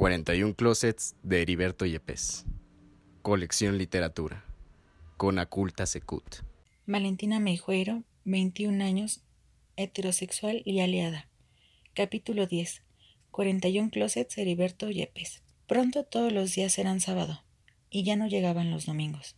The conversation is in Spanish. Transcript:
41 Closets de Heriberto Yepes. Colección Literatura. Con Aculta Secut. Valentina Meijueiro, 21 años, heterosexual y aliada. Capítulo 10. 41 Closets Heriberto Yepes. Pronto todos los días eran sábado, y ya no llegaban los domingos.